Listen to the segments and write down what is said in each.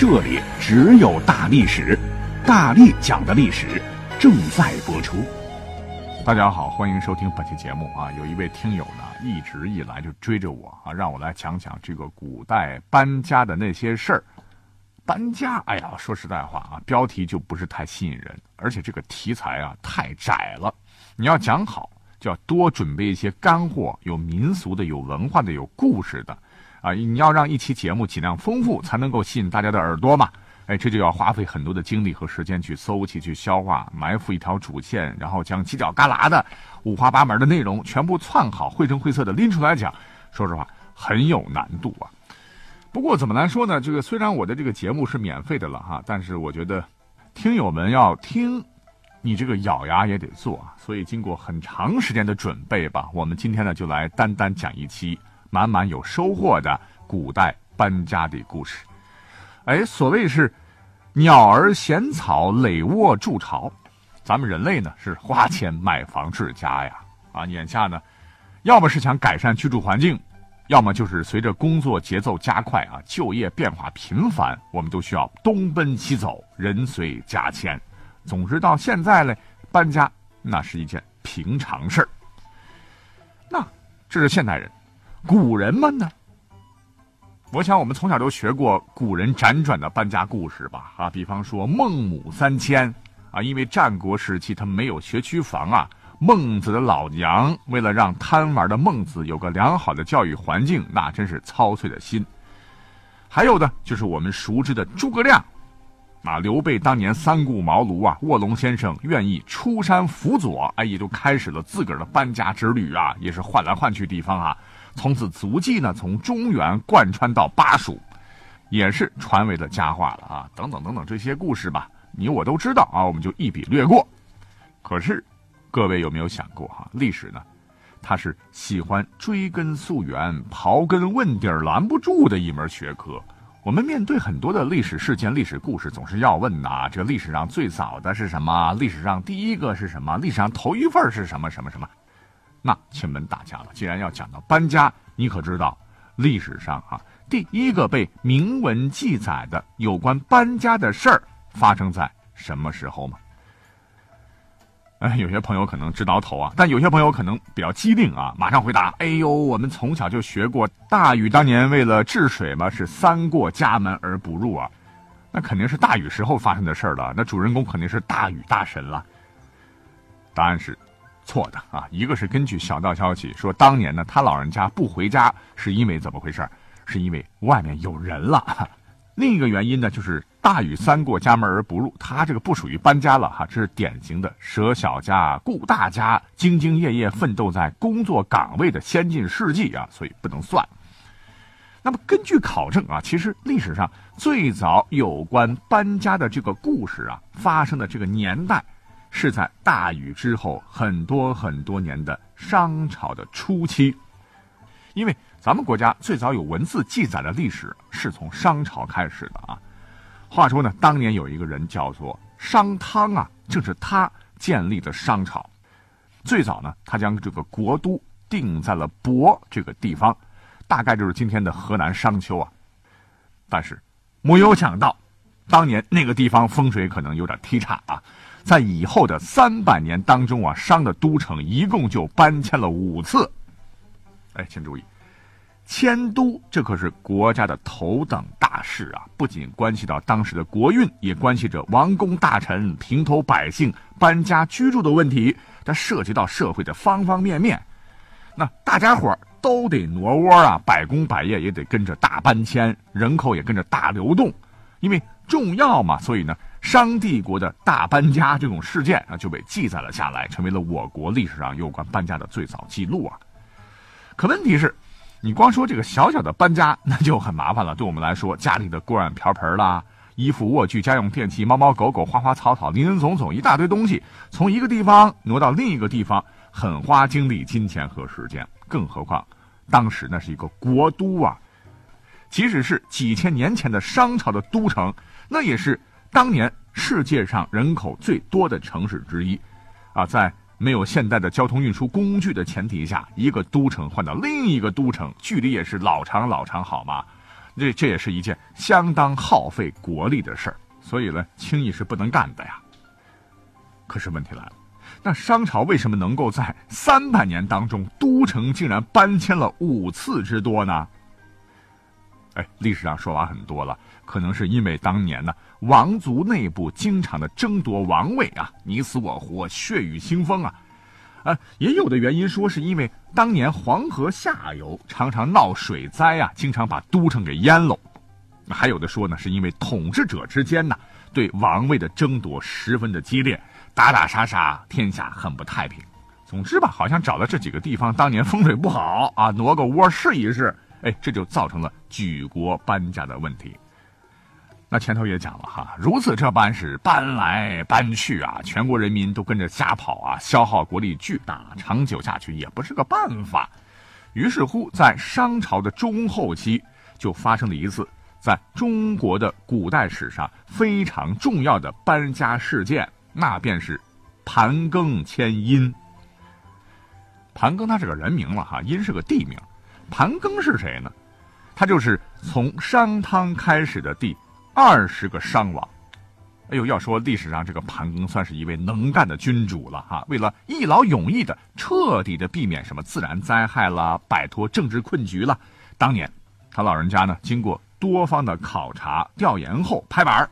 这里只有大历史，大力讲的历史正在播出。大家好，欢迎收听本期节目啊！有一位听友呢，一直以来就追着我啊，让我来讲讲这个古代搬家的那些事儿。搬家，哎呀，说实在话啊，标题就不是太吸引人，而且这个题材啊太窄了。你要讲好，就要多准备一些干货，有民俗的，有文化的，有故事的。啊，你要让一期节目尽量丰富，才能够吸引大家的耳朵嘛？哎，这就要花费很多的精力和时间去搜集、去消化、埋伏一条主线，然后将犄角旮旯的五花八门的内容全部串好，绘声绘色的拎出来讲。说实话，很有难度啊。不过怎么来说呢？这个虽然我的这个节目是免费的了哈，但是我觉得听友们要听，你这个咬牙也得做啊。所以经过很长时间的准备吧，我们今天呢就来单单讲一期。满满有收获的古代搬家的故事，哎，所谓是鸟儿衔草垒窝筑巢，咱们人类呢是花钱买房置家呀，啊，眼下呢，要么是想改善居住环境，要么就是随着工作节奏加快啊，就业变化频繁，我们都需要东奔西走，人随家迁，总之到现在呢，搬家那是一件平常事儿。那这是现代人。古人们呢？我想我们从小都学过古人辗转的搬家故事吧？啊，比方说孟母三迁啊，因为战国时期他没有学区房啊，孟子的老娘为了让贪玩的孟子有个良好的教育环境，那真是操碎了心。还有呢就是我们熟知的诸葛亮啊，刘备当年三顾茅庐啊，卧龙先生愿意出山辅佐，哎，也就开始了自个儿的搬家之旅啊，也是换来换去地方啊。从此足迹呢，从中原贯穿到巴蜀，也是传为了佳话了啊！等等等等这些故事吧，你我都知道啊，我们就一笔略过。可是，各位有没有想过哈？历史呢，它是喜欢追根溯源、刨根问底儿拦不住的一门学科。我们面对很多的历史事件、历史故事，总是要问呐：这历史上最早的是什么？历史上第一个是什么？历史上头一份是什么？什么什么？那请问大家了，既然要讲到搬家，你可知道历史上啊第一个被明文记载的有关搬家的事儿发生在什么时候吗？哎，有些朋友可能直挠头啊，但有些朋友可能比较机灵啊，马上回答：哎呦，我们从小就学过，大禹当年为了治水嘛，是三过家门而不入啊，那肯定是大禹时候发生的事儿了，那主人公肯定是大禹大神了。答案是。错的啊！一个是根据小道消息说，当年呢，他老人家不回家是因为怎么回事？是因为外面有人了。另一个原因呢，就是大禹三过家门而不入，他这个不属于搬家了哈，这是典型的舍小家顾大家，兢兢业业奋斗在工作岗位的先进事迹啊，所以不能算。那么根据考证啊，其实历史上最早有关搬家的这个故事啊，发生的这个年代。是在大禹之后很多很多年的商朝的初期，因为咱们国家最早有文字记载的历史是从商朝开始的啊。话说呢，当年有一个人叫做商汤啊，正是他建立的商朝。最早呢，他将这个国都定在了亳这个地方，大概就是今天的河南商丘啊。但是没有想到，当年那个地方风水可能有点忒差啊。在以后的三百年当中啊，商的都城一共就搬迁了五次。哎，请注意，迁都这可是国家的头等大事啊！不仅关系到当时的国运，也关系着王公大臣、平头百姓搬家居住的问题。它涉及到社会的方方面面，那大家伙都得挪窝啊，百工百业也得跟着大搬迁，人口也跟着大流动，因为重要嘛，所以呢。商帝国的大搬家这种事件啊，就被记载了下来，成为了我国历史上有关搬家的最早记录啊。可问题是，你光说这个小小的搬家，那就很麻烦了。对我们来说，家里的锅碗瓢盆啦、衣服、卧具、家用电器、猫猫狗狗、花花草草、林林总总一大堆东西，从一个地方挪到另一个地方，很花精力、金钱和时间。更何况，当时那是一个国都啊，即使是几千年前的商朝的都城，那也是当年世界上人口最多的城市之一，啊，在。没有现代的交通运输工具的前提下，一个都城换到另一个都城，距离也是老长老长，好吗？这这也是一件相当耗费国力的事儿，所以呢，轻易是不能干的呀。可是问题来了，那商朝为什么能够在三百年当中，都城竟然搬迁了五次之多呢？哎，历史上说法很多了，可能是因为当年呢，王族内部经常的争夺王位啊，你死我活，血雨腥风啊，啊，也有的原因说是因为当年黄河下游常常闹水灾啊，经常把都城给淹了，还有的说呢，是因为统治者之间呢对王位的争夺十分的激烈，打打杀杀，天下很不太平。总之吧，好像找到这几个地方当年风水不好啊，挪个窝试一试。哎，这就造成了举国搬家的问题。那前头也讲了哈，如此这般是搬来搬去啊，全国人民都跟着瞎跑啊，消耗国力巨大，长久下去也不是个办法。于是乎，在商朝的中后期，就发生了一次在中国的古代史上非常重要的搬家事件，那便是盘庚迁殷。盘庚他是个人名了哈，殷是个地名。盘庚是谁呢？他就是从商汤开始的第二十个伤亡。哎呦，要说历史上这个盘庚算是一位能干的君主了哈。为了一劳永逸的彻底的避免什么自然灾害啦，摆脱政治困局了，当年他老人家呢，经过多方的考察调研后拍板儿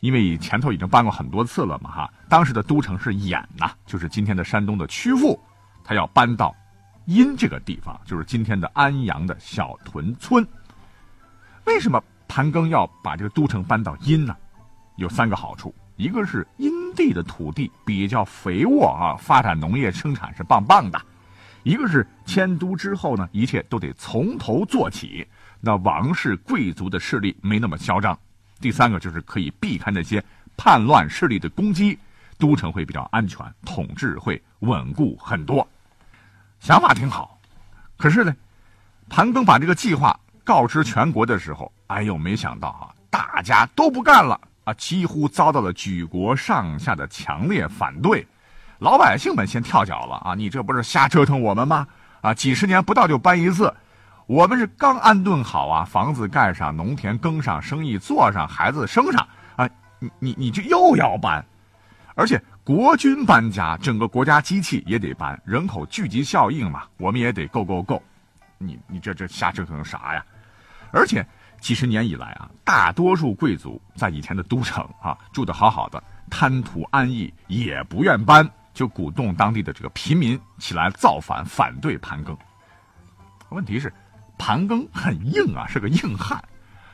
因为前头已经搬过很多次了嘛哈。当时的都城是兖呐，就是今天的山东的曲阜，他要搬到。殷这个地方就是今天的安阳的小屯村。为什么盘庚要把这个都城搬到殷呢？有三个好处：一个是殷地的土地比较肥沃啊，发展农业生产是棒棒的；一个是迁都之后呢，一切都得从头做起，那王室贵族的势力没那么嚣张；第三个就是可以避开那些叛乱势力的攻击，都城会比较安全，统治会稳固很多。想法挺好，可是呢，盘庚把这个计划告知全国的时候，哎呦，没想到啊，大家都不干了啊，几乎遭到了举国上下的强烈反对，老百姓们先跳脚了啊！你这不是瞎折腾我们吗？啊，几十年不到就搬一次，我们是刚安顿好啊，房子盖上，农田耕上，生意做上，孩子生上啊，你你你这又要搬，而且。国军搬家，整个国家机器也得搬，人口聚集效应嘛，我们也得够够够。你你这这瞎折腾啥呀？而且几十年以来啊，大多数贵族在以前的都城啊住得好好的，贪图安逸，也不愿搬，就鼓动当地的这个平民起来造反，反对盘庚。问题是，盘庚很硬啊，是个硬汉，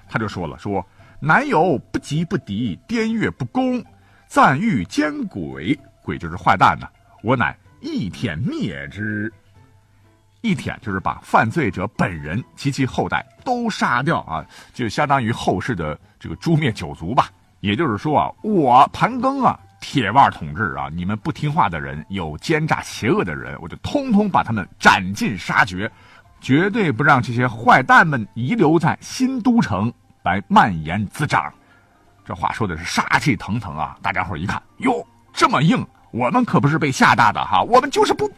他就说了说，南有不吉不敌，滇越不公。暂欲奸鬼，鬼就是坏蛋呢。我乃一舔灭之，一舔就是把犯罪者本人及其后代都杀掉啊，就相当于后世的这个诛灭九族吧。也就是说啊，我盘庚啊，铁腕统治啊，你们不听话的人，有奸诈邪恶的人，我就通通把他们斩尽杀绝，绝对不让这些坏蛋们遗留在新都城来蔓延滋长。这话说的是杀气腾腾啊！大家伙一看，哟，这么硬，我们可不是被吓大的哈，我们就是不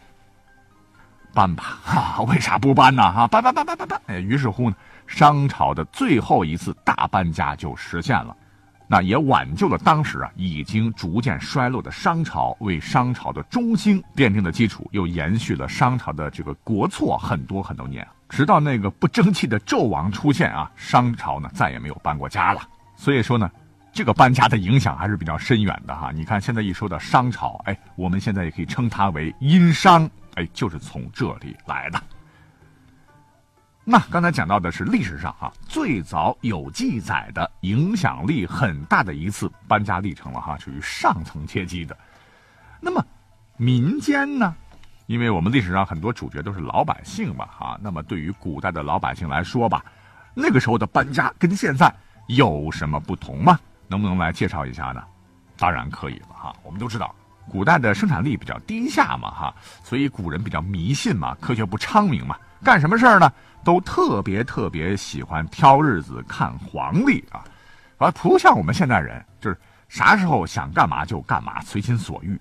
搬吧？哈，为啥不搬呢？哈，搬搬搬搬搬搬！哎，于是乎呢，商朝的最后一次大搬家就实现了，那也挽救了当时啊已经逐渐衰落的商朝，为商朝的中兴奠定了基础，又延续了商朝的这个国错很多很多年，直到那个不争气的纣王出现啊，商朝呢再也没有搬过家了。所以说呢。这个搬家的影响还是比较深远的哈。你看，现在一说到商朝，哎，我们现在也可以称它为殷商，哎，就是从这里来的。那刚才讲到的是历史上哈最早有记载的、影响力很大的一次搬家历程了哈，属于上层阶级的。那么民间呢？因为我们历史上很多主角都是老百姓嘛哈。那么对于古代的老百姓来说吧，那个时候的搬家跟现在有什么不同吗？能不能来介绍一下呢？当然可以了哈。我们都知道，古代的生产力比较低下嘛哈，所以古人比较迷信嘛，科学不昌明嘛，干什么事儿呢，都特别特别喜欢挑日子看黄历啊，而不像我们现代人，就是啥时候想干嘛就干嘛，随心所欲。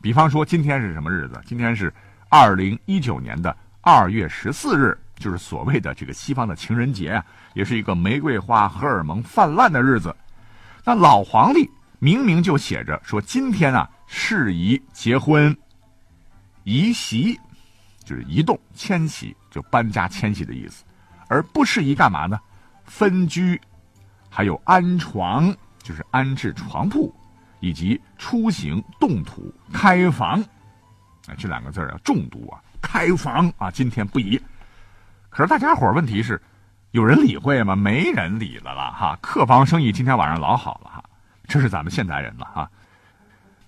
比方说今天是什么日子？今天是二零一九年的二月十四日，就是所谓的这个西方的情人节啊，也是一个玫瑰花荷尔蒙泛滥的日子。那老黄历明明就写着说今天啊适宜结婚、移席，就是移动、迁徙，就搬家、迁徙的意思，而不适宜干嘛呢？分居，还有安床，就是安置床铺，以及出行、动土、开房，啊，这两个字儿要重读啊，开房啊，今天不宜。可是大家伙儿问题是。有人理会吗？没人理了啦哈。客房生意今天晚上老好了哈，这是咱们现代人了哈。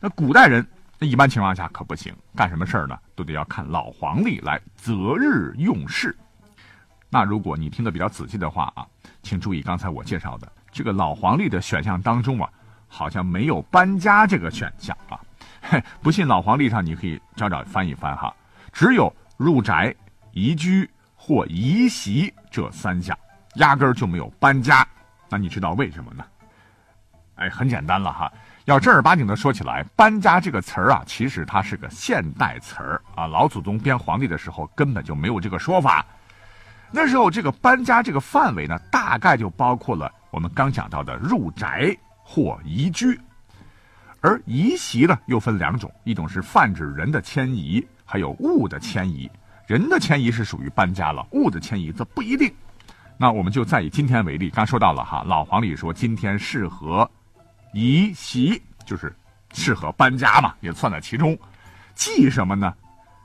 那古代人，那一般情况下可不行，干什么事儿呢，都得要看老黄历来择日用事。那如果你听得比较仔细的话啊，请注意刚才我介绍的这个老黄历的选项当中啊，好像没有搬家这个选项啊。不信老黄历上你可以找找翻一翻哈，只有入宅、移居。或移席这三项，压根儿就没有搬家。那你知道为什么呢？哎，很简单了哈。要正儿八经的说起来，搬家这个词儿啊，其实它是个现代词儿啊。老祖宗编皇帝的时候根本就没有这个说法。那时候这个搬家这个范围呢，大概就包括了我们刚讲到的入宅或移居。而移席呢，又分两种，一种是泛指人的迁移，还有物的迁移。人的迁移是属于搬家了，物的迁移则不一定。那我们就再以今天为例，刚说到了哈，老黄历说今天适合移席，就是适合搬家嘛，也算在其中。忌什么呢？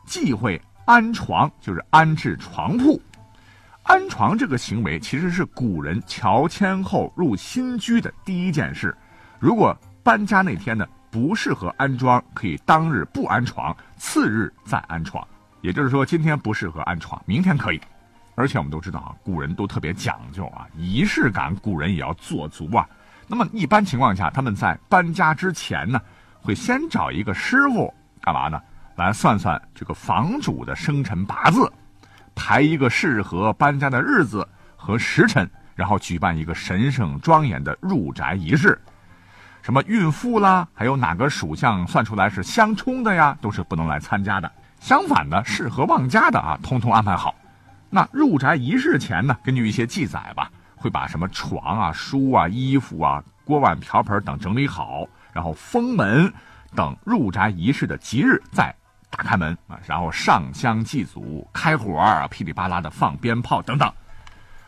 忌讳安床，就是安置床铺。安床这个行为其实是古人乔迁后入新居的第一件事。如果搬家那天呢不适合安装，可以当日不安床，次日再安床。也就是说，今天不适合安床，明天可以。而且我们都知道啊，古人都特别讲究啊，仪式感，古人也要做足啊。那么一般情况下，他们在搬家之前呢，会先找一个师傅干嘛呢？来算算这个房主的生辰八字，排一个适合搬家的日子和时辰，然后举办一个神圣庄严的入宅仪式。什么孕妇啦，还有哪个属相算出来是相冲的呀，都是不能来参加的。相反的，适合旺家的啊，通通安排好。那入宅仪式前呢，根据一些记载吧，会把什么床啊、书啊、衣服啊、锅碗瓢盆等整理好，然后封门，等入宅仪式的吉日再打开门啊，然后上香祭祖、开火啊，噼里啪啦的放鞭炮等等。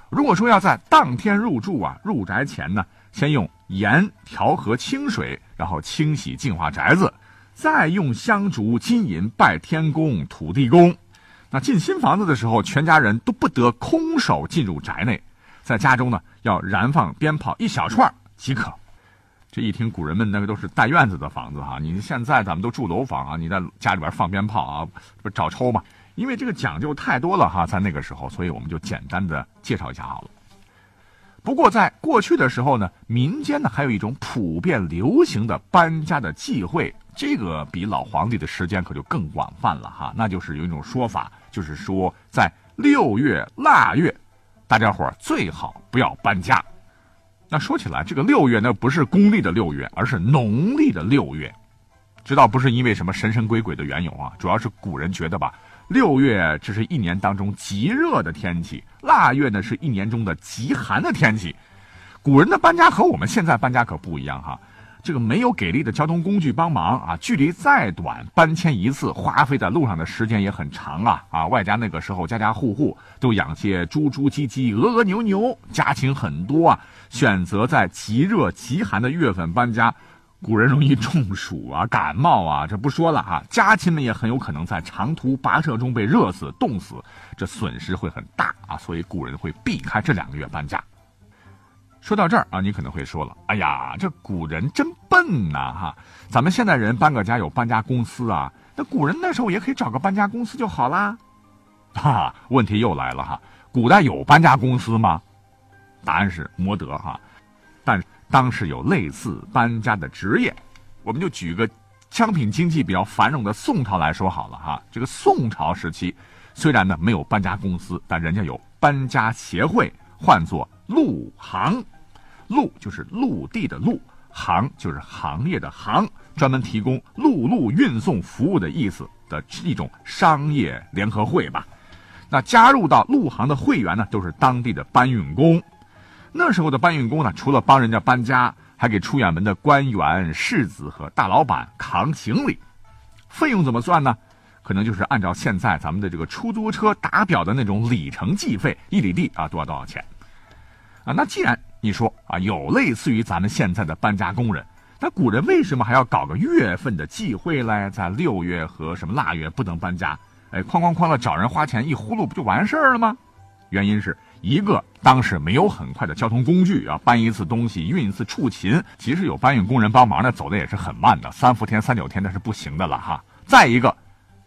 如果说要在当天入住啊，入宅前呢，先用盐调和清水，然后清洗净化宅子。再用香烛金银拜天公、土地公。那进新房子的时候，全家人都不得空手进入宅内，在家中呢要燃放鞭炮一小串即可。这一听，古人们那个都是带院子的房子哈，你现在咱们都住楼房啊，你在家里边放鞭炮啊，不找抽吗？因为这个讲究太多了哈，在那个时候，所以我们就简单的介绍一下好了。不过在过去的时候呢，民间呢还有一种普遍流行的搬家的忌讳。这个比老皇帝的时间可就更广泛了哈，那就是有一种说法，就是说在六月腊月，大家伙最好不要搬家。那说起来，这个六月那不是公历的六月，而是农历的六月。知道不是因为什么神神鬼鬼的缘由啊，主要是古人觉得吧，六月这是一年当中极热的天气，腊月呢是一年中的极寒的天气。古人的搬家和我们现在搬家可不一样哈。这个没有给力的交通工具帮忙啊，距离再短，搬迁一次花费在路上的时间也很长啊啊！外加那个时候家家户户都养些猪猪鸡鸡、鹅鹅牛牛，家禽很多啊。选择在极热极寒的月份搬家，古人容易中暑啊、感冒啊，这不说了哈。家禽们也很有可能在长途跋涉中被热死、冻死，这损失会很大啊。所以古人会避开这两个月搬家。说到这儿啊，你可能会说了：“哎呀，这古人真笨呐！哈，咱们现代人搬个家有搬家公司啊，那古人那时候也可以找个搬家公司就好啦。”哈，问题又来了哈，古代有搬家公司吗？答案是没得哈。但当时有类似搬家的职业。我们就举个商品经济比较繁荣的宋朝来说好了哈。这个宋朝时期，虽然呢没有搬家公司，但人家有搬家协会，唤作陆行。陆就是陆地的陆，行就是行业的行，专门提供陆路运送服务的意思的一种商业联合会吧。那加入到陆行的会员呢，都是当地的搬运工。那时候的搬运工呢，除了帮人家搬家，还给出远门的官员、世子和大老板扛行李。费用怎么算呢？可能就是按照现在咱们的这个出租车打表的那种里程计费，一里地啊多少多少钱。啊，那既然你说啊有类似于咱们现在的搬家工人，那古人为什么还要搞个月份的忌讳嘞？在六月和什么腊月不能搬家？哎，哐哐哐的找人花钱一呼噜不就完事儿了吗？原因是一个当时没有很快的交通工具啊，搬一次东西运一次畜禽，即使有搬运工人帮忙呢，走的也是很慢的，三伏天三九天那是不行的了哈。再一个。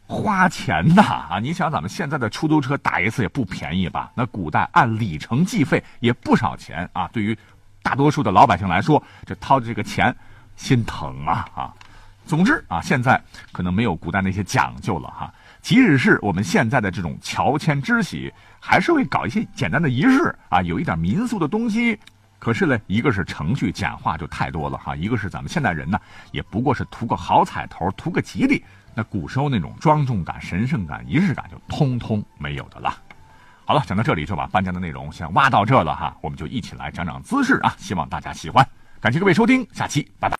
花钱的啊！你想咱们现在的出租车打一次也不便宜吧？那古代按里程计费也不少钱啊。对于大多数的老百姓来说，这掏的这个钱心疼啊啊！总之啊，现在可能没有古代那些讲究了哈。即使是我们现在的这种乔迁之喜，还是会搞一些简单的仪式啊，有一点民俗的东西。可是呢，一个是程序简化就太多了哈，一个是咱们现代人呢，也不过是图个好彩头，图个吉利。那古时候那种庄重感、神圣感、仪式感就通通没有的了。好了，讲到这里就把搬家的内容先挖到这了哈，我们就一起来讲讲姿势啊，希望大家喜欢。感谢各位收听，下期拜拜。